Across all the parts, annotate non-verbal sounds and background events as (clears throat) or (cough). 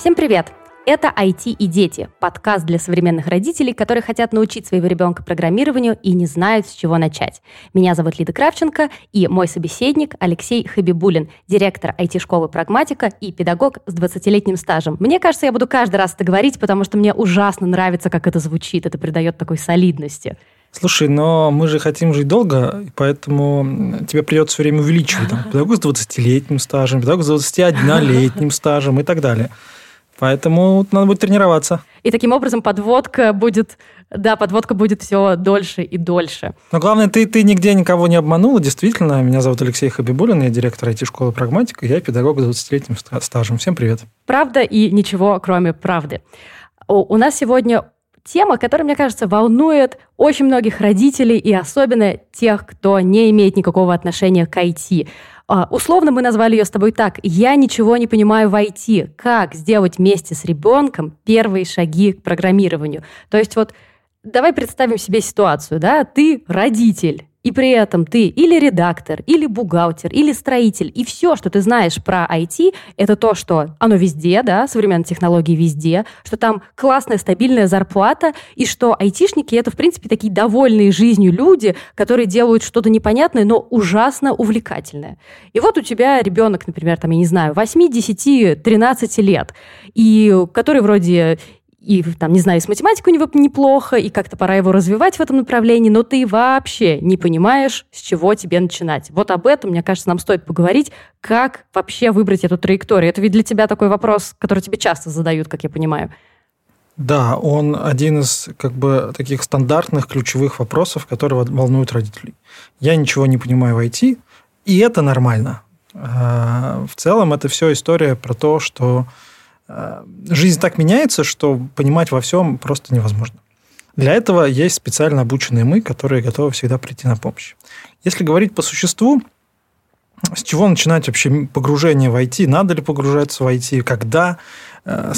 Всем привет! Это IT и дети, подкаст для современных родителей, которые хотят научить своего ребенка программированию и не знают, с чего начать. Меня зовут Лида Кравченко, и мой собеседник Алексей Хабибулин, директор IT-школы «Прагматика» и педагог с 20-летним стажем. Мне кажется, я буду каждый раз это говорить, потому что мне ужасно нравится, как это звучит. Это придает такой солидности. Слушай, но мы же хотим жить долго, поэтому тебе придется все время увеличивать. Там, (laughs) педагог с 20-летним стажем, педагог с 21-летним стажем и так далее. Поэтому надо будет тренироваться. И таким образом подводка будет, да, подводка будет все дольше и дольше. Но главное, ты, ты нигде никого не обманула, действительно. Меня зовут Алексей Хабибулин, я директор IT-школы «Прагматика», я педагог с 20-летним стажем. Всем привет. Правда и ничего, кроме правды. У нас сегодня тема, которая, мне кажется, волнует очень многих родителей и особенно тех, кто не имеет никакого отношения к IT. А, условно мы назвали ее с тобой так. Я ничего не понимаю в IT. Как сделать вместе с ребенком первые шаги к программированию? То есть вот давай представим себе ситуацию, да, ты родитель, и при этом ты или редактор, или бухгалтер, или строитель, и все, что ты знаешь про IT, это то, что оно везде, да, современные технологии везде, что там классная стабильная зарплата, и что айтишники это, в принципе, такие довольные жизнью люди, которые делают что-то непонятное, но ужасно увлекательное. И вот у тебя ребенок, например, там, я не знаю, 8, 10, 13 лет, и который вроде и, там, не знаю, с математикой у него неплохо, и как-то пора его развивать в этом направлении, но ты вообще не понимаешь, с чего тебе начинать. Вот об этом, мне кажется, нам стоит поговорить, как вообще выбрать эту траекторию. Это ведь для тебя такой вопрос, который тебе часто задают, как я понимаю. Да, он один из как бы таких стандартных ключевых вопросов, которые волнуют родителей. Я ничего не понимаю в IT, и это нормально. А, в целом это все история про то, что жизнь так меняется, что понимать во всем просто невозможно. Для этого есть специально обученные мы, которые готовы всегда прийти на помощь. Если говорить по существу, с чего начинать вообще погружение в IT? Надо ли погружаться в IT? Когда? Э,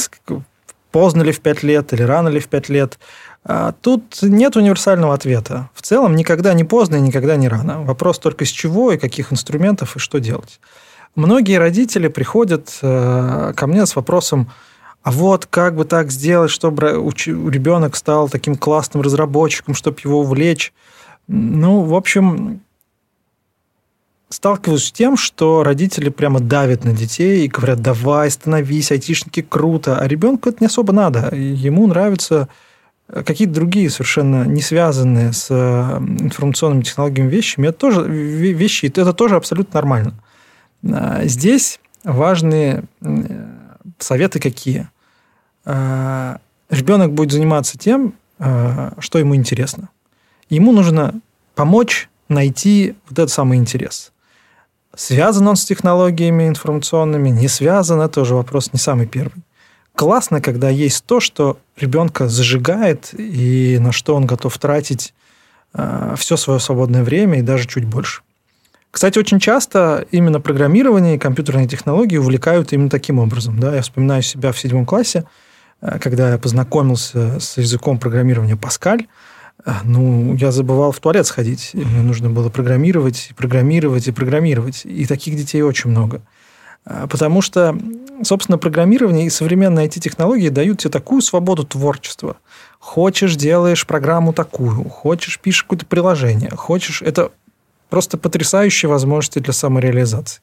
поздно ли в 5 лет или рано ли в 5 лет? А тут нет универсального ответа. В целом никогда не поздно и никогда не рано. Вопрос только с чего и каких инструментов и что делать. Многие родители приходят э, ко мне с вопросом, а вот как бы так сделать, чтобы ребенок стал таким классным разработчиком, чтобы его увлечь. Ну, в общем, сталкиваюсь с тем, что родители прямо давят на детей и говорят, давай, становись, айтишники круто, а ребенку это не особо надо. Ему нравятся какие-то другие совершенно не связанные с э, информационными технологиями вещами. Это тоже вещи, это тоже абсолютно нормально. А, здесь важные советы какие. А, ребенок будет заниматься тем, а, что ему интересно. Ему нужно помочь найти вот этот самый интерес. Связан он с технологиями информационными, не связан, это уже вопрос не самый первый. Классно, когда есть то, что ребенка зажигает и на что он готов тратить все свое свободное время и даже чуть больше. Кстати, очень часто именно программирование и компьютерные технологии увлекают именно таким образом. Да? Я вспоминаю себя в седьмом классе, э, когда я познакомился с языком программирования Паскаль. Э, ну, я забывал в туалет сходить. И мне нужно было программировать, и программировать, и программировать. И таких детей очень много. Э, потому что, собственно, программирование и современные IT-технологии дают тебе такую свободу творчества. Хочешь, делаешь программу такую, хочешь, пишешь какое-то приложение, хочешь... Это просто потрясающие возможности для самореализации.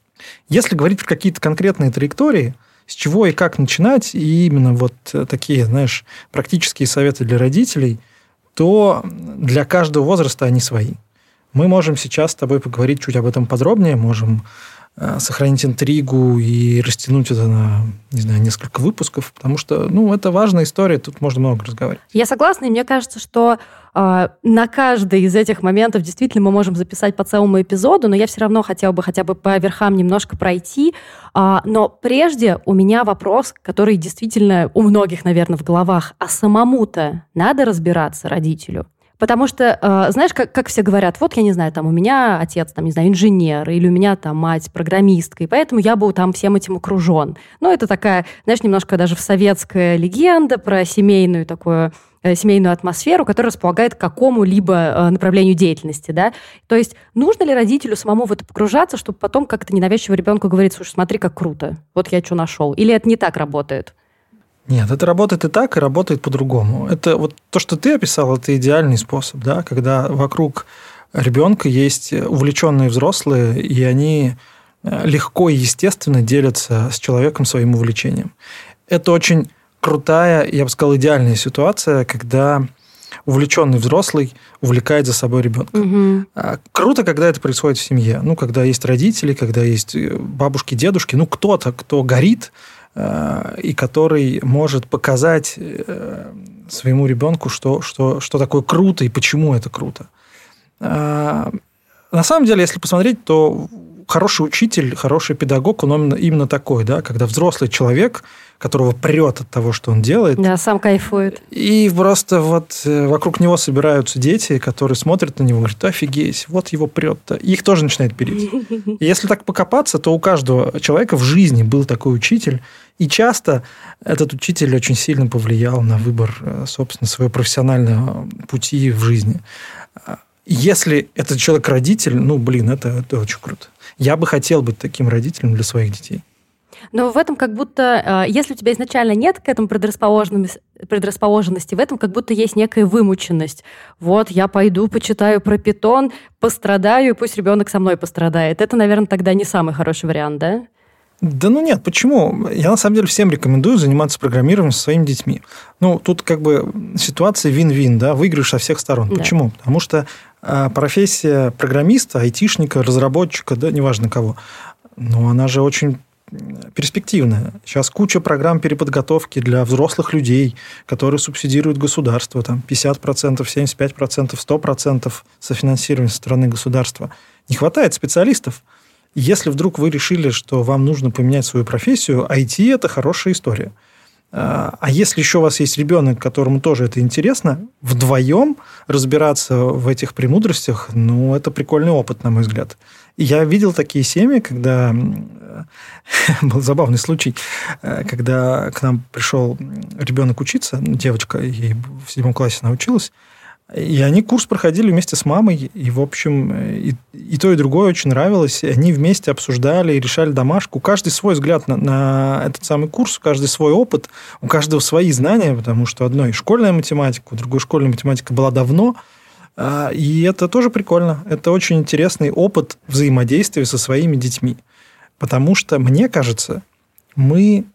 Если говорить про какие-то конкретные траектории, с чего и как начинать, и именно вот э, такие, знаешь, практические советы для родителей, то для каждого возраста они свои. Мы можем сейчас с тобой поговорить чуть об этом подробнее, можем сохранить интригу и растянуть это на, не знаю, несколько выпусков, потому что, ну, это важная история, тут можно много разговаривать. Я согласна, и мне кажется, что а, на каждый из этих моментов действительно мы можем записать по целому эпизоду, но я все равно хотела бы хотя бы по верхам немножко пройти. А, но прежде у меня вопрос, который действительно у многих, наверное, в головах. А самому-то надо разбираться родителю? Потому что, э, знаешь, как, как все говорят, вот я не знаю, там у меня отец, там, не знаю, инженер, или у меня там мать программистка, и поэтому я был там всем этим окружен. Ну, это такая, знаешь, немножко даже в советская легенда про семейную такую Э, семейную атмосферу, которая располагает к какому-либо э, направлению деятельности, да. То есть нужно ли родителю самому в это погружаться, чтобы потом как-то ненавязчиво ребенку говорить, слушай, смотри, как круто, вот я что нашел. Или это не так работает? Нет, это работает и так, и работает по-другому. Это вот то, что ты описал, это идеальный способ, да, когда вокруг ребенка есть увлеченные взрослые, и они э, легко и естественно делятся с человеком своим увлечением. Это очень крутая, я бы сказал, идеальная ситуация, когда увлеченный взрослый увлекает за собой ребенка. Угу. Круто, когда это происходит в семье. Ну, когда есть родители, когда есть э, бабушки, дедушки, ну, кто-то, кто горит и который может показать э, своему ребенку, что, что, что такое круто и почему это круто. На самом деле, если посмотреть, то хороший учитель, хороший педагог, он именно, именно такой, да, когда взрослый человек, которого прет от того, что он делает. Да, сам кайфует. И просто вот э, вокруг него собираются дети, которые смотрят на него и говорят, офигеть, вот его прет-то. И их тоже начинает переть. И (laughs) если так покопаться, то у каждого человека в жизни был такой учитель, и часто этот учитель очень сильно повлиял на выбор, э, собственно, своего профессионального пути в жизни. Если этот человек родитель, ну, блин, это, это очень круто. Я бы хотел быть таким родителем для своих детей. Но в этом как будто, э, если у тебя изначально нет к этому предрасположенности, предрасположенности, в этом как будто есть некая вымученность. Вот, я пойду, почитаю про питон, пострадаю, и пусть ребенок со мной пострадает. Это, наверное, тогда не самый хороший вариант, да? Да ну нет, почему? Я на самом деле всем рекомендую заниматься программированием со своими детьми. Ну, тут как бы ситуация вин-вин, да, выигрыш со всех сторон. Да. Почему? Потому что профессия программиста, айтишника, разработчика, да, неважно кого, но она же очень перспективная. Сейчас куча программ переподготовки для взрослых людей, которые субсидируют государство, там 50%, 75%, 100% софинансирования со стороны государства. Не хватает специалистов. Если вдруг вы решили, что вам нужно поменять свою профессию, IT – это хорошая история. А, если еще у вас есть ребенок, которому тоже это интересно, вдвоем разбираться в этих премудростях, ну, это прикольный опыт, на мой взгляд. Я видел такие семьи, когда (laughs) был забавный случай, э, когда к нам пришел ребенок учиться, девочка, ей в седьмом классе она училась, и они курс проходили вместе с мамой, и, в общем, и, и то, и другое очень нравилось. И они вместе обсуждали и решали домашку. Каждый свой взгляд на, на этот самый курс, каждый свой опыт, у каждого свои знания, потому что одной школьная математика, у другой школьная математика была давно, а, и это тоже прикольно. Это очень интересный опыт взаимодействия со своими детьми. Потому что, мне кажется, мы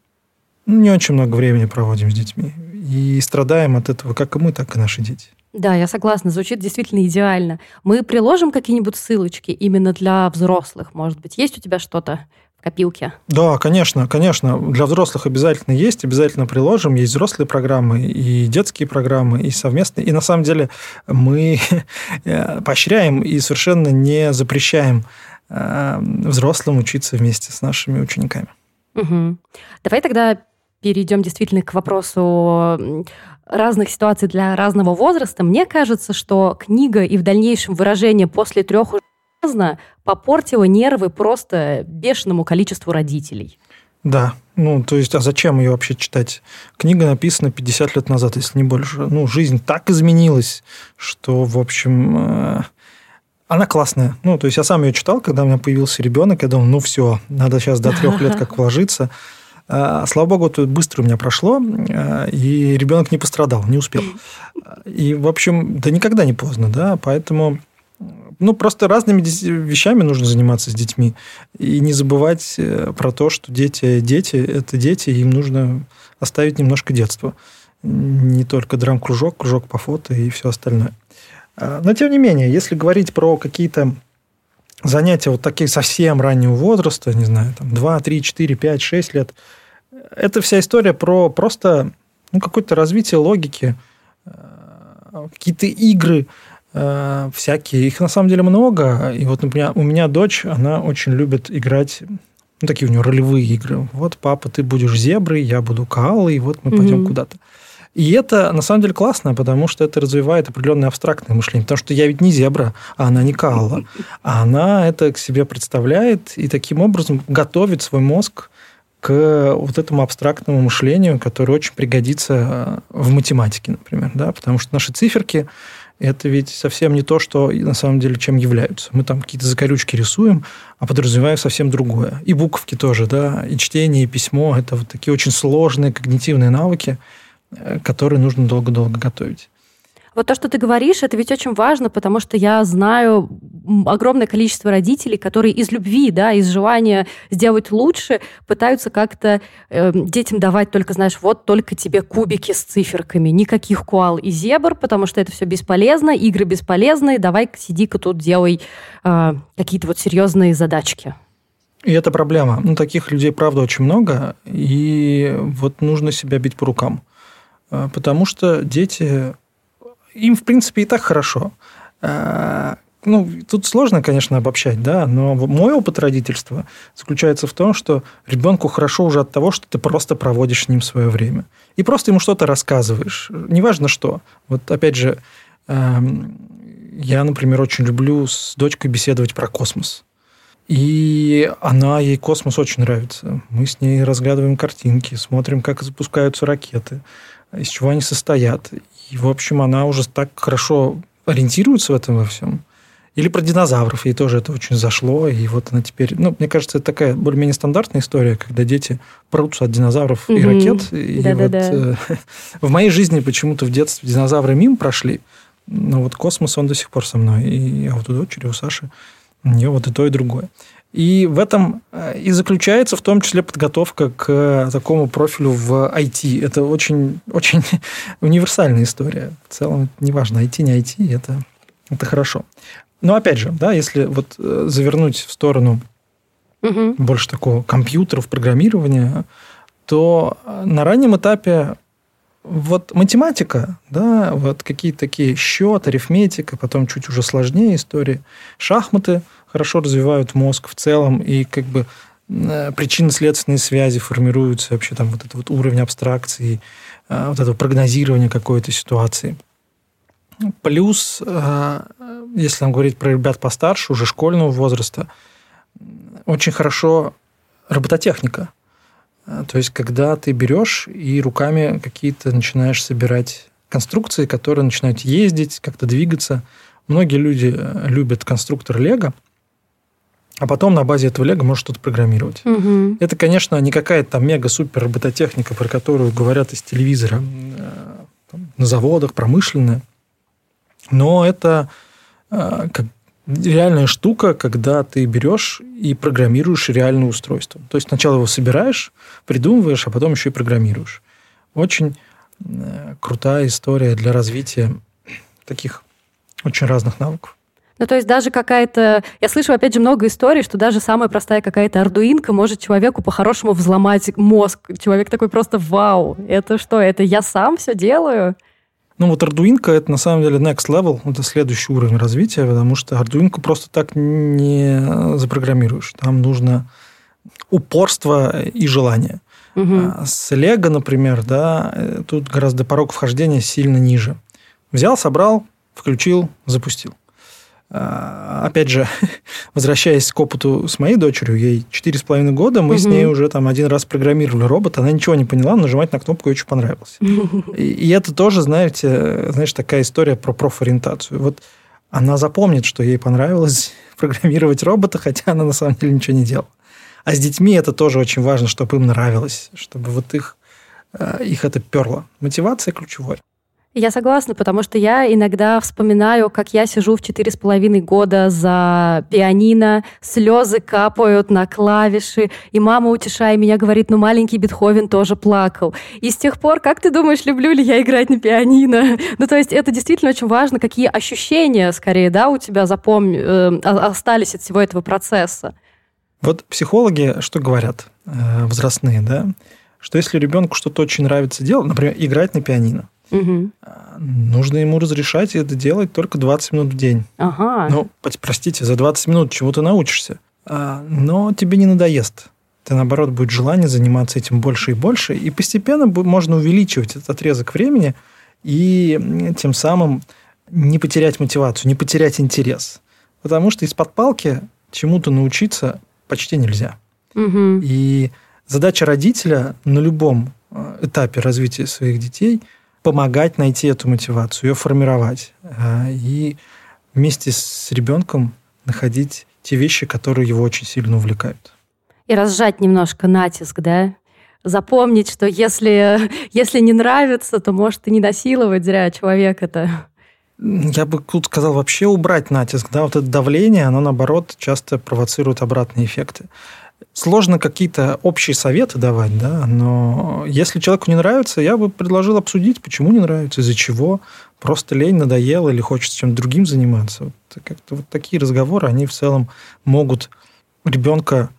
не очень много времени проводим с детьми. И страдаем от этого как и мы, так и наши дети. Да, я согласна, звучит действительно идеально. Мы приложим какие-нибудь ссылочки именно для взрослых, может быть. Есть у тебя что-то в копилке? Да, конечно, конечно. Для взрослых обязательно есть, обязательно приложим. Есть взрослые программы и детские программы, и совместные. И на самом деле мы (laughs) э, поощряем и совершенно не запрещаем э, взрослым учиться вместе с нашими учениками. Угу. Давай тогда перейдем действительно к вопросу разных ситуаций для разного возраста, мне кажется, что книга и в дальнейшем выражение после трех уже поздно попортила нервы просто бешеному количеству родителей. Да, ну, то есть, а зачем ее вообще читать? Книга написана 50 лет назад, если не больше. Ну, жизнь так изменилась, что, в общем, э, она классная. Ну, то есть, я сам ее читал, когда у меня появился ребенок, я думал, ну, все, надо сейчас до трех лет (laughs) как вложиться. А, слава богу, это быстро у меня прошло, а, и ребенок не пострадал, не успел. И, в общем, да никогда не поздно, да, поэтому ну, просто разными вещами нужно заниматься с детьми. И не забывать э, про то, что дети, дети – это дети, им нужно оставить немножко детства. Не только драм-кружок, кружок по фото и все остальное. А, но, тем не менее, если говорить про какие-то занятия вот такие совсем раннего возраста, не знаю, там 2, 3, 4, 5, 6 лет, это вся история про просто ну, какое-то развитие логики, э, какие-то игры э, всякие. Их на самом деле много. И вот, например, у меня дочь, она очень любит играть ну, такие у нее ролевые игры. Вот, папа, ты будешь зеброй, я буду каалой, и вот мы пойдем mm-hmm. куда-то. И это на самом деле классно, потому что это развивает определенное абстрактное мышление. Потому что я ведь не зебра, а она не калла. А она это к себе представляет и таким образом готовит свой мозг к вот этому абстрактному мышлению, которое очень пригодится э, в математике, например. Да? Потому что наши циферки это ведь совсем не то, что на самом деле чем являются. Мы там какие-то закорючки рисуем, а подразумеваем совсем другое. И буковки тоже, да, и чтение, и письмо – это вот такие очень сложные когнитивные навыки, э, которые нужно долго-долго готовить. Вот то, что ты говоришь, это ведь очень важно, потому что я знаю огромное количество родителей, которые из любви, да, из желания сделать лучше, пытаются как-то э, детям давать только, знаешь, вот только тебе кубики с циферками, никаких куал и зебр, потому что это все бесполезно, игры бесполезные, давай сиди-ка тут делай э, какие-то вот серьезные задачки. И это проблема. Ну, таких людей, правда, очень много, и вот нужно себя бить по рукам. Э, потому что дети им, в принципе, и так хорошо. А, ну, тут сложно, конечно, обобщать, да, но мой опыт родительства заключается в том, что ребенку хорошо уже от того, что ты просто проводишь с ним свое время. И просто ему что-то рассказываешь. Неважно что. Вот опять же, эм, я, например, очень люблю с дочкой беседовать про космос. И она, ей космос очень нравится. Мы с ней разглядываем картинки, смотрим, как запускаются ракеты, из чего они состоят. И, в общем, она уже так хорошо ориентируется в этом во всем. Или про динозавров, ей тоже это очень зашло, и вот она теперь... Ну, мне кажется, это такая более-менее стандартная история, когда дети прутся от динозавров mm-hmm. и ракет. И да, вот да, да. Э, (laughs) в моей жизни почему-то в детстве динозавры мимо прошли, но вот космос, он до сих пор со мной. И а вот у дочери, у Саши, у нее вот и то, и другое. И в этом э, и заключается в том числе подготовка к такому профилю в IT. Это очень, очень (laughs) универсальная история. В целом, неважно, IT, не IT, это, это хорошо. Но опять же, да, если вот э, завернуть в сторону угу. больше такого компьютеров, программирования, то на раннем этапе вот математика, да, вот какие-то такие счет, арифметика, потом чуть уже сложнее истории, шахматы – хорошо развивают мозг в целом, и как бы э, причинно-следственные связи формируются, вообще там вот этот вот уровень абстракции, э, вот этого прогнозирования какой-то ситуации. Плюс, э, если нам говорить про ребят постарше, уже школьного возраста, очень хорошо робототехника. То есть, когда ты берешь и руками какие-то начинаешь собирать конструкции, которые начинают ездить, как-то двигаться. Многие люди любят конструктор Лего – а потом на базе этого лего можешь что-то программировать. Угу. Это, конечно, не какая-то там мега-супер робототехника, про которую говорят из телевизора э, там, на заводах, промышленная. Но это э, как реальная штука, когда ты берешь и программируешь реальное устройство. То есть сначала его собираешь, придумываешь, а потом еще и программируешь. Очень э, крутая история для развития таких очень разных навыков. Ну, то есть даже какая-то... Я слышу, опять же, много историй, что даже самая простая какая-то ардуинка может человеку по-хорошему взломать мозг. Человек такой просто «Вау! Это что? Это я сам все делаю?» Ну, вот ардуинка – это на самом деле next level, это следующий уровень развития, потому что ардуинку просто так не запрограммируешь. Там нужно упорство и желание. Угу. С Лего, например, да, э, тут гораздо порог вхождения сильно ниже. Взял, собрал, включил, запустил. А, опять же, (laughs) возвращаясь к опыту с моей дочерью, ей 4,5 года, мы угу. с ней уже там один раз программировали робот, она ничего не поняла, нажимать на кнопку ей очень понравилось. (laughs) И, и это тоже, знаете, знаешь, такая история про профориентацию. Вот она запомнит, что ей понравилось (laughs) программировать робота, хотя она на самом деле ничего не делала. А с детьми это тоже очень важно, чтобы им нравилось, чтобы вот их, э, их это перло. Мотивация ключевая. Я согласна, потому что я иногда вспоминаю, как я сижу в четыре с половиной года за пианино, слезы капают на клавиши, и мама, утешая меня, говорит, ну маленький Бетховен тоже плакал. И с тех пор, как ты думаешь, люблю ли я играть на пианино? (laughs) Ну, то есть это действительно очень важно, какие ощущения, скорее, да, у тебя запом... э, остались от всего этого процесса. Вот психологи что говорят, э, возрастные, да, что если ребенку что-то очень нравится делать, например, играть на пианино, Угу. Нужно ему разрешать это делать только 20 минут в день. Ага. Ну, простите, за 20 минут чему-то научишься. А, но тебе не надоест. Ты, наоборот, будет желание заниматься этим больше и больше. И постепенно можно увеличивать этот отрезок времени и тем самым не потерять мотивацию, не потерять интерес. Потому что из-под палки чему-то научиться почти нельзя. Угу. И задача родителя на любом э, этапе развития своих детей – помогать найти эту мотивацию, ее формировать. э, и вместе с ребенком находить те вещи, которые его очень сильно увлекают. И разжать немножко натиск, да? Запомнить, что если, (laughs) если не нравится, то может и не насиловать зря человека-то. Я бы тут сказал вообще убрать натиск. Да? Вот это давление, оно, наоборот, часто провоцирует обратные эффекты. Сложно какие-то общие советы давать, да, но если человеку не нравится, я бы предложил обсудить, почему не нравится, из-за чего. Просто лень надоело или хочется чем-то другим заниматься. Вот, как-то вот такие разговоры, они в целом могут ребенка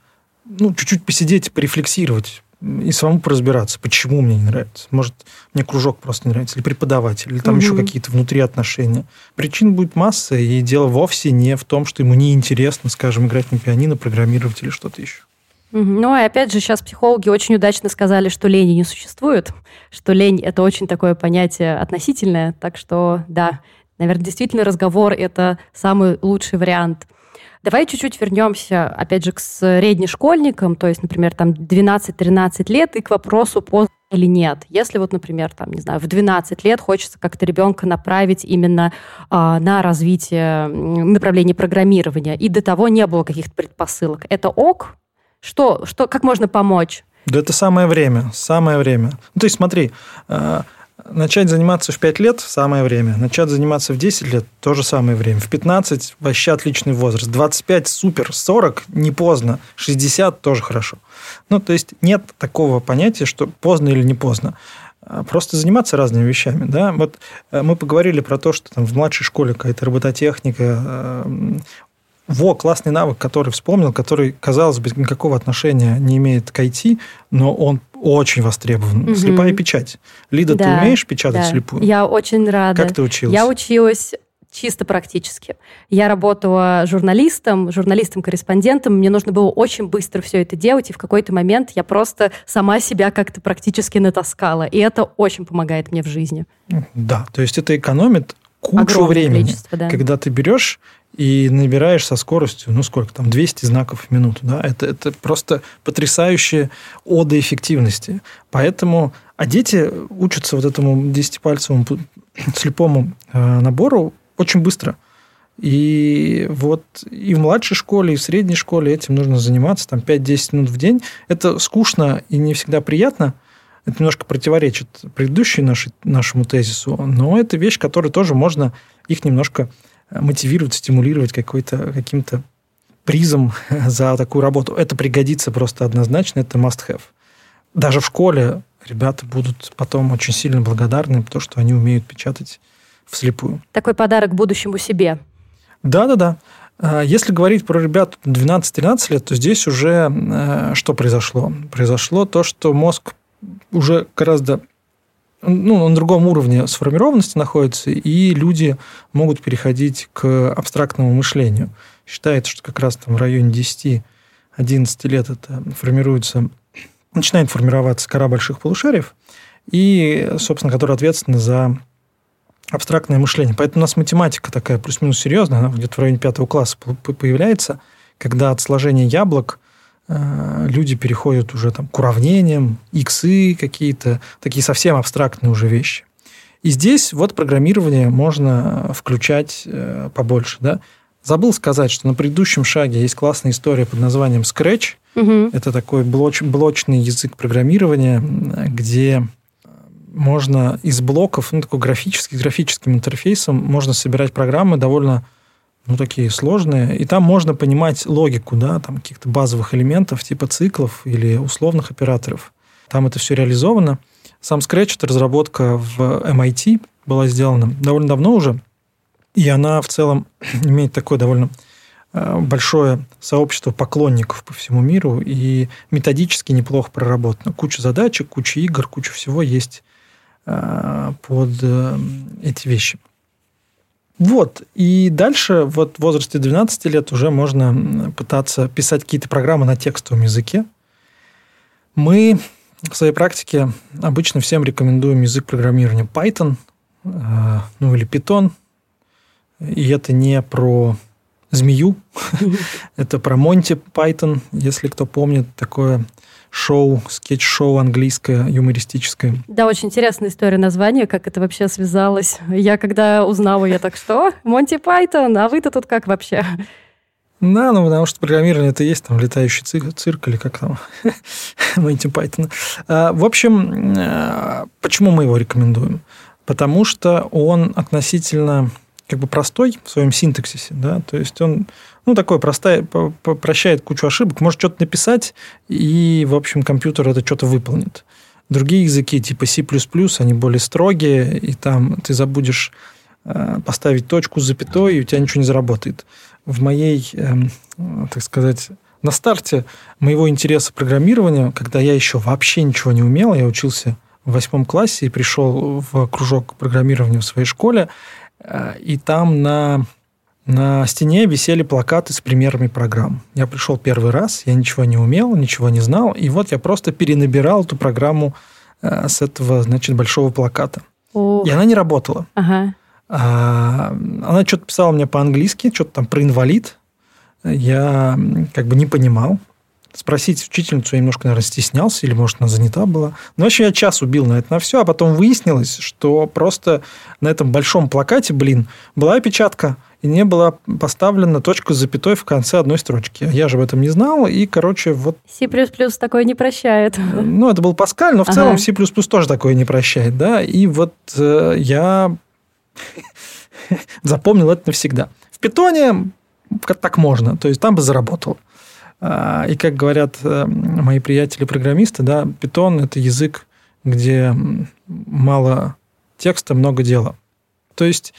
ну, чуть-чуть посидеть, порефлексировать, и самому поразбираться, почему мне не нравится. Может, мне кружок просто не нравится, или преподаватель, или там угу. еще какие-то внутри отношения. Причин будет масса, и дело вовсе не в том, что ему неинтересно, скажем, играть на пианино, программировать или что-то еще. Ну, и опять же, сейчас психологи очень удачно сказали, что лени не существует, что лень – это очень такое понятие относительное, так что, да, наверное, действительно разговор – это самый лучший вариант – Давай чуть-чуть вернемся, опять же, к среднешкольникам, то есть, например, там 12-13 лет, и к вопросу, поздно или нет. Если вот, например, там, не знаю, в 12 лет хочется как-то ребенка направить именно а, на развитие направления программирования, и до того не было каких-то предпосылок, это ок? Что, что, как можно помочь? Да это самое время, самое время. Ну, то есть смотри, а, Начать заниматься в 5 лет – самое время. Начать заниматься в 10 лет – тоже самое время. В 15 – вообще отличный возраст. 25 – супер. 40 – не поздно. 60 – тоже хорошо. Ну, то есть, нет такого понятия, что поздно или не поздно. А просто заниматься разными вещами. Да? Вот э, мы поговорили про то, что там в младшей школе какая-то робототехника, э, во, классный навык, который вспомнил, который, казалось бы, никакого отношения не имеет к IT, но он очень востребован. Угу. Слепая печать. Лида, да, ты умеешь печатать да. слепую? Я очень рада. Как ты училась? Я училась чисто практически. Я работала журналистом, журналистом-корреспондентом. Мне нужно было очень быстро все это делать, и в какой-то момент я просто сама себя как-то практически натаскала. И это очень помогает мне в жизни. Да, то есть это экономит кучу Огромное времени. Да. Когда ты берешь и набираешь со скоростью, ну сколько там, 200 знаков в минуту. Да? Это, это просто потрясающая ода эффективности. Поэтому, а дети учатся вот этому десятипальцевому (coughs) слепому э, набору очень быстро. И вот и в младшей школе, и в средней школе этим нужно заниматься, там 5-10 минут в день. Это скучно и не всегда приятно, это немножко противоречит предыдущему нашему тезису, но это вещь, которую тоже можно их немножко мотивировать, стимулировать какой-то, каким-то призом (laughs) за такую работу. Это пригодится просто однозначно, это must-have. Даже в школе ребята будут потом очень сильно благодарны, потому что они умеют печатать вслепую. Такой подарок будущему себе. Да-да-да. А если говорить про ребят 12-13 лет, то здесь уже э, что произошло? Произошло то, что мозг уже гораздо ну, на другом уровне сформированности находится, и люди могут переходить к абстрактному мышлению. Считается, что как раз там в районе 10-11 лет это формируется, начинает формироваться кора больших полушариев, и, собственно, которая ответственна за абстрактное мышление. Поэтому у нас математика такая плюс-минус серьезная, она где-то в районе пятого класса появляется, когда от сложения яблок люди переходят уже там, к уравнениям, иксы какие-то, такие совсем абстрактные уже вещи. И здесь вот программирование можно включать э, побольше. Да? Забыл сказать, что на предыдущем шаге есть классная история под названием Scratch. Угу. Это такой блоч, блочный язык программирования, где можно из блоков, ну, такой графический, графическим интерфейсом можно собирать программы довольно ну, такие сложные. И там можно понимать логику, да, там каких-то базовых элементов, типа циклов или условных операторов. Там это все реализовано. Сам Scratch – это разработка в MIT, была сделана довольно давно уже, и она в целом (clears throat) имеет такое довольно э, большое сообщество поклонников по всему миру и методически неплохо проработано. Куча задачек, куча игр, куча всего есть э, под э, эти вещи. Вот. И дальше, вот в возрасте 12 лет уже можно пытаться писать какие-то программы на текстовом языке. Мы в своей практике обычно всем рекомендуем язык программирования Python, э, ну или питон. И это не про змею. (laughs) (laughs) Это про Monty Python, если кто помнит, такое шоу, скетч-шоу английское, юмористическое. Да, очень интересная история названия, как это вообще связалось. Я когда узнала, я так, что? Монти Пайтон, а вы-то тут как вообще? Да, ну потому что программирование это есть там летающий цирк, цирк или как там (laughs) Монти Пайтон. А, в общем, а, почему мы его рекомендуем? Потому что он относительно как бы простой в своем синтаксисе, да, то есть он, ну, такой простой, прощает кучу ошибок, может что-то написать, и, в общем, компьютер это что-то выполнит. Другие языки, типа C++, они более строгие, и там ты забудешь э, поставить точку с запятой, и у тебя ничего не заработает. В моей, эм, так сказать, на старте моего интереса программирования, когда я еще вообще ничего не умел, я учился в восьмом классе и пришел в кружок программирования в своей школе, и там на, на стене висели плакаты с примерами программ. Я пришел первый раз, я ничего не умел, ничего не знал, и вот я просто перенабирал эту программу э, с этого, значит, большого плаката. Ух. И она не работала. Ага. А, она что-то писала мне по-английски, что-то там про инвалид. Я как бы не понимал. Спросить учительницу я немножко, наверное, стеснялся, или, может, она занята была. Но вообще я час убил на это на все, а потом выяснилось, что просто на этом большом плакате, блин, была опечатка, и не была поставлена точка с запятой в конце одной строчки. Я же об этом не знал, и, короче, вот... C++ такое не прощает. Ну, это был Паскаль, но в ага. целом C++ тоже такое не прощает, да, и вот э, я (laughs) запомнил это навсегда. В питоне так можно, то есть там бы заработал. А, и как говорят э, мои приятели-программисты, да, Python – это язык, где мало текста, много дела. То есть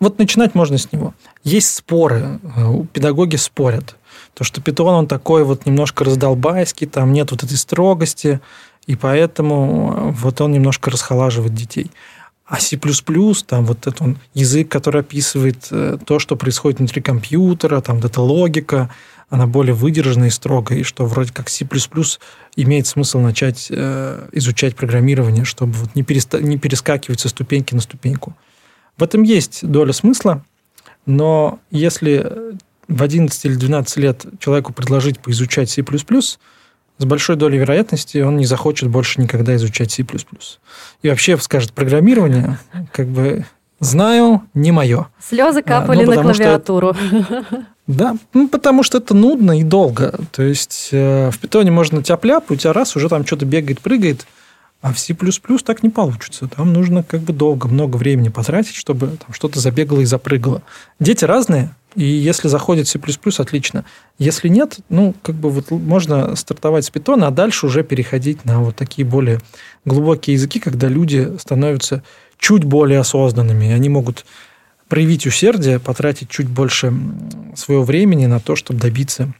вот начинать можно с него. Есть споры, э, педагоги спорят. То, что Python, он такой вот немножко раздолбайский, там нет вот этой строгости, и поэтому э, вот он немножко расхолаживает детей. А C++, там вот этот он язык, который описывает то, что происходит внутри компьютера, там вот эта логика – она более выдержанная и строгая, и что вроде как C++ имеет смысл начать э, изучать программирование, чтобы вот не, переста- не перескакивать со ступеньки на ступеньку. В этом есть доля смысла, но если в 11 или 12 лет человеку предложить поизучать C++, с большой долей вероятности он не захочет больше никогда изучать C++. И вообще скажет, программирование, как бы, знаю, не мое. Слезы капали ну, на клавиатуру. Что, (laughs) да, ну, потому что это нудно и долго. То есть э, в питоне можно тяп-ляп, у тебя раз уже там что-то бегает, прыгает, а в C++ так не получится. Там нужно как бы долго, много времени потратить, чтобы там что-то забегало и запрыгало. Дети разные, и если заходит C++, отлично. Если нет, ну, как бы вот можно стартовать с питона, а дальше уже переходить на вот такие более глубокие языки, когда люди становятся чуть более осознанными. Они могут проявить усердие, потратить чуть больше своего времени на то, чтобы добиться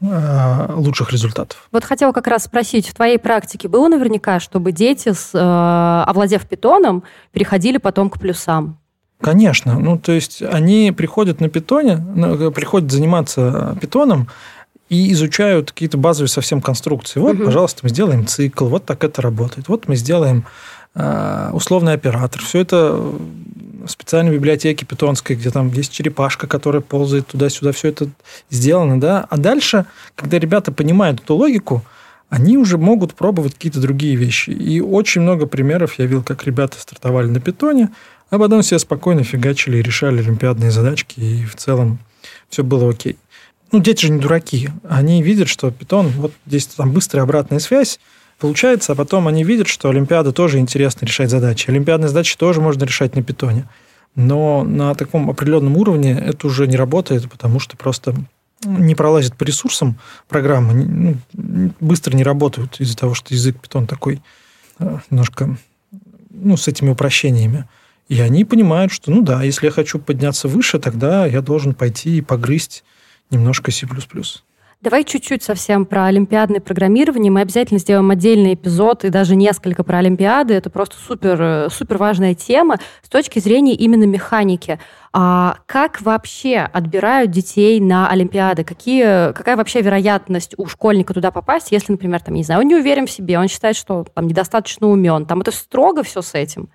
э, лучших результатов. Вот хотела как раз спросить, в твоей практике было наверняка, чтобы дети, с, э, овладев питоном, переходили потом к плюсам? Конечно. Ну, то есть они приходят на питоне, приходят заниматься питоном, и изучают какие-то базовые совсем конструкции. Вот, угу. пожалуйста, мы сделаем цикл, вот так это работает. Вот мы сделаем э, условный оператор. Все это специальной библиотеке питонской, где там есть черепашка, которая ползает туда-сюда, все это сделано, да. А дальше, когда ребята понимают эту логику, они уже могут пробовать какие-то другие вещи. И очень много примеров я видел, как ребята стартовали на питоне, а потом все спокойно фигачили и решали олимпиадные задачки, и в целом все было окей. Ну, дети же не дураки. Они видят, что питон, вот здесь там быстрая обратная связь, получается, а потом они видят, что Олимпиада тоже интересно решать задачи. Олимпиадные задачи тоже можно решать на питоне. Но на таком определенном уровне это уже не работает, потому что просто не пролазит по ресурсам программы, ну, быстро не работают из-за того, что язык питон такой э, немножко ну, с этими упрощениями. И они понимают, что, ну да, если я хочу подняться выше, тогда я должен пойти и погрызть немножко C++. Давай чуть-чуть совсем про олимпиадное программирование. Мы обязательно сделаем отдельный эпизод и даже несколько про Олимпиады. Это просто супер, супер важная тема с точки зрения именно механики. А как вообще отбирают детей на Олимпиады? Какие, какая вообще вероятность у школьника туда попасть, если, например, там, не знаю, он не уверен в себе, он считает, что там недостаточно умен. Там это строго все с этим?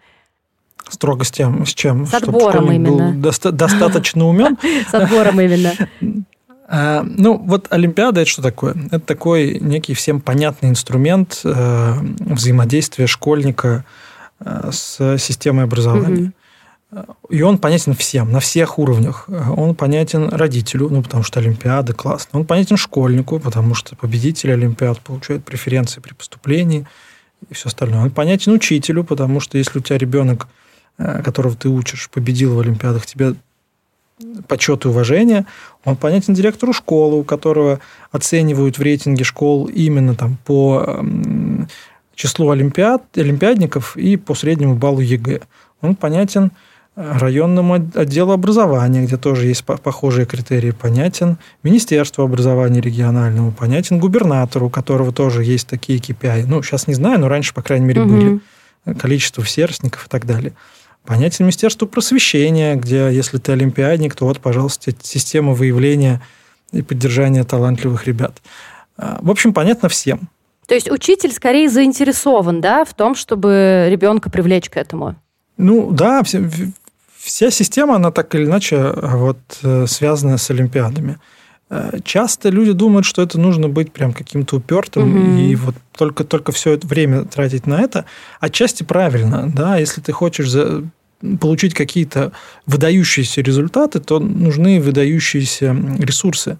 Строго с тем, с чем? С отбором именно. Был доста- достаточно умен. (laughs) С отбором именно. (laughs) А, ну, вот Олимпиада это что такое? Это такой некий всем понятный инструмент э, взаимодействия школьника э, с системой образования. И он понятен всем, на всех уровнях. Он понятен родителю, ну, потому что Олимпиада классно. Он понятен школьнику, потому что победители Олимпиад получают преференции при поступлении и все остальное. Он понятен учителю, потому что если у тебя ребенок, которого ты учишь, победил в Олимпиадах, тебе почет и уважение. Он понятен директору школы, у которого оценивают в рейтинге школ именно там по числу олимпиад, олимпиадников и по среднему баллу ЕГЭ. Он понятен районному отделу образования, где тоже есть похожие критерии, понятен Министерству образования региональному, понятен губернатору, у которого тоже есть такие KPI. Ну, сейчас не знаю, но раньше, по крайней мере, угу. были количество сверстников и так далее. Понятен Министерству просвещения, где, если ты олимпиадник, то вот, пожалуйста, система выявления и поддержания талантливых ребят. А, в общем, понятно всем. То есть учитель скорее заинтересован, да, в том, чтобы ребенка привлечь к этому? Ну да, вся система, она так или иначе а, вот, э, связана с Олимпиадами. Э, часто люди думают, что это нужно быть прям каким-то упертым угу. и вот только, только все это время тратить на это. Отчасти правильно, да, если ты хочешь за, получить какие-то выдающиеся результаты, то нужны выдающиеся ресурсы.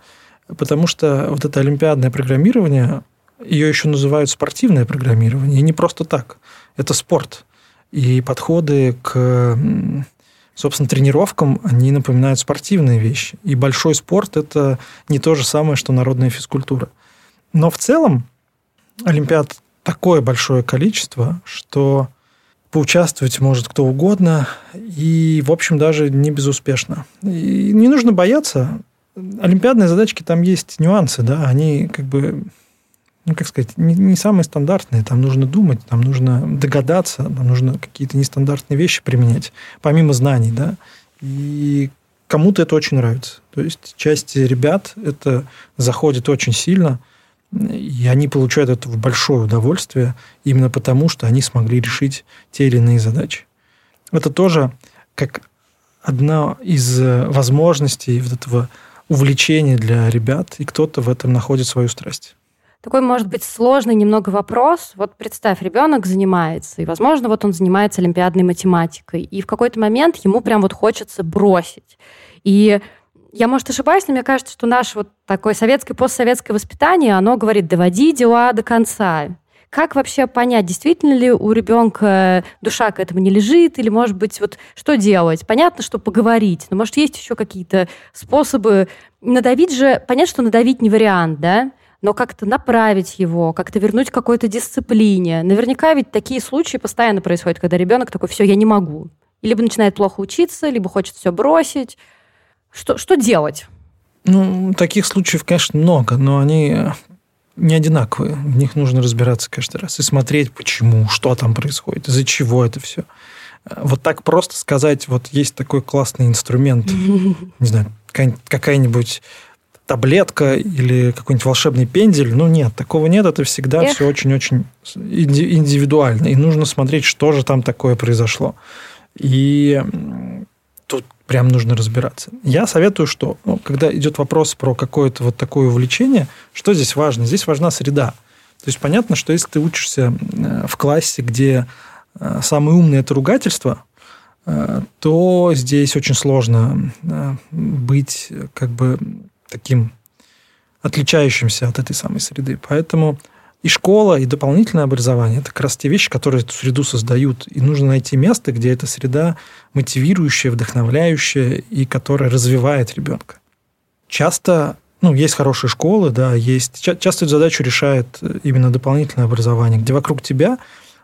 Потому что вот это олимпиадное программирование, ее еще называют спортивное программирование, и не просто так. Это спорт. И подходы к собственно, тренировкам они напоминают спортивные вещи. И большой спорт – это не то же самое, что народная физкультура. Но в целом Олимпиад такое большое количество, что поучаствовать может кто угодно, и, в общем, даже не безуспешно. И не нужно бояться. Олимпиадные задачки, там есть нюансы, да, они как бы ну, как сказать, не, не самые стандартные. Там нужно думать, там нужно догадаться, там нужно какие-то нестандартные вещи применять, помимо знаний, да. И кому-то это очень нравится. То есть часть ребят это заходит очень сильно, и они получают это в большое удовольствие именно потому, что они смогли решить те или иные задачи. Это тоже как одна из возможностей вот этого увлечения для ребят, и кто-то в этом находит свою страсть такой, может быть, сложный немного вопрос. Вот представь, ребенок занимается, и, возможно, вот он занимается олимпиадной математикой, и в какой-то момент ему прям вот хочется бросить. И я, может, ошибаюсь, но мне кажется, что наше вот такое советское, постсоветское воспитание, оно говорит, доводи дела до конца. Как вообще понять, действительно ли у ребенка душа к этому не лежит, или, может быть, вот что делать? Понятно, что поговорить, но, может, есть еще какие-то способы надавить же, понятно, что надавить не вариант, да? но как-то направить его, как-то вернуть к какой-то дисциплине. Наверняка ведь такие случаи постоянно происходят, когда ребенок такой, все, я не могу. Либо начинает плохо учиться, либо хочет все бросить. Что, что делать? Ну, таких случаев, конечно, много, но они не одинаковые. В них нужно разбираться каждый раз и смотреть, почему, что там происходит, из-за чего это все. Вот так просто сказать, вот есть такой классный инструмент, (laughs) не знаю, какая-нибудь таблетка или какой-нибудь волшебный пендель. Ну, нет, такого нет. Это всегда Эх. все очень-очень индивидуально. И нужно смотреть, что же там такое произошло. И тут прям нужно разбираться. Я советую, что ну, когда идет вопрос про какое-то вот такое увлечение, что здесь важно? Здесь важна среда. То есть понятно, что если ты учишься э, в классе, где э, самое умное это ругательство, э, то здесь очень сложно быть как бы таким отличающимся от этой самой среды. Поэтому и школа, и дополнительное образование – это как раз те вещи, которые эту среду создают. И нужно найти место, где эта среда мотивирующая, вдохновляющая и которая развивает ребенка. Часто ну, есть хорошие школы, да, есть. Часто эту задачу решает именно дополнительное образование, где вокруг тебя,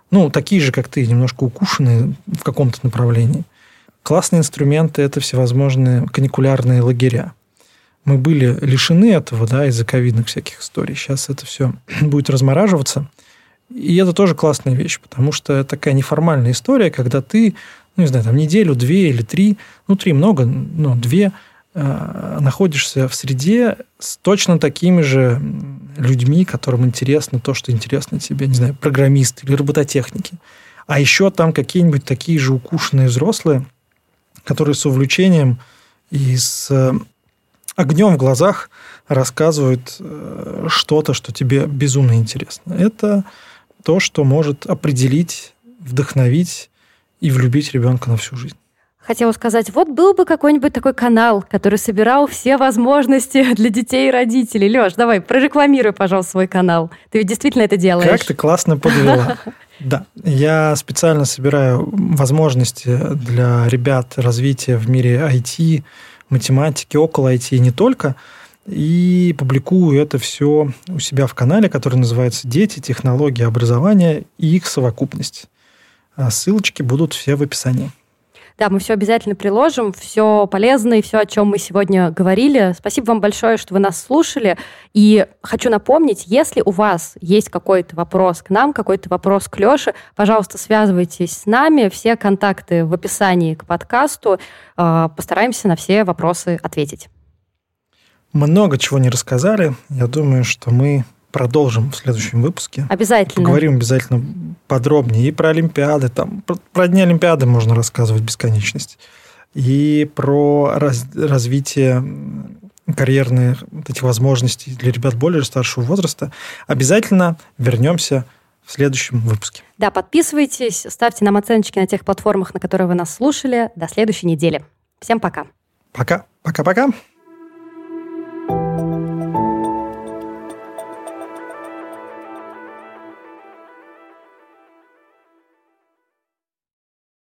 ну, такие же, как ты, немножко укушенные в каком-то направлении. Классные инструменты – это всевозможные каникулярные лагеря мы были лишены этого, да, из-за ковидных всяких историй. Сейчас это все (clears throat) будет размораживаться. И это тоже классная вещь, потому что это такая неформальная история, когда ты, ну, не знаю, там неделю, две или три, ну, три много, ну, две, э, находишься в среде с точно такими же людьми, которым интересно то, что интересно тебе, не знаю, программисты или робототехники. А еще там какие-нибудь такие же укушенные взрослые, которые с увлечением и с э, огнем в глазах рассказывают э, что-то, что тебе безумно интересно. Это то, что может определить, вдохновить и влюбить ребенка на всю жизнь. Хотела сказать, вот был бы какой-нибудь такой канал, который собирал все возможности (laughs) для детей и родителей. Леш, давай, прорекламируй, пожалуйста, свой канал. Ты ведь действительно это делаешь. Как ты классно подвела. (laughs) Да, я специально собираю возможности для ребят развития в мире IT, математики, около IT и не только. И публикую это все у себя в канале, который называется «Дети, технологии образования и их совокупность». А ссылочки будут все в описании. Да, мы все обязательно приложим, все полезное и все, о чем мы сегодня говорили. Спасибо вам большое, что вы нас слушали. И хочу напомнить, если у вас есть какой-то вопрос к нам, какой-то вопрос к Леше, пожалуйста, связывайтесь с нами. Все контакты в описании к подкасту. А, постараемся на все вопросы ответить. Много чего не рассказали. Я думаю, что мы продолжим в следующем выпуске. Обязательно. Поговорим обязательно подробнее и про Олимпиады. Там, про, про Дни Олимпиады можно рассказывать бесконечность. И про раз, развитие карьерных вот этих возможностей для ребят более старшего возраста. Обязательно вернемся в следующем выпуске. Да, подписывайтесь, ставьте нам оценочки на тех платформах, на которых вы нас слушали. До следующей недели. Всем пока. Пока. Пока-пока.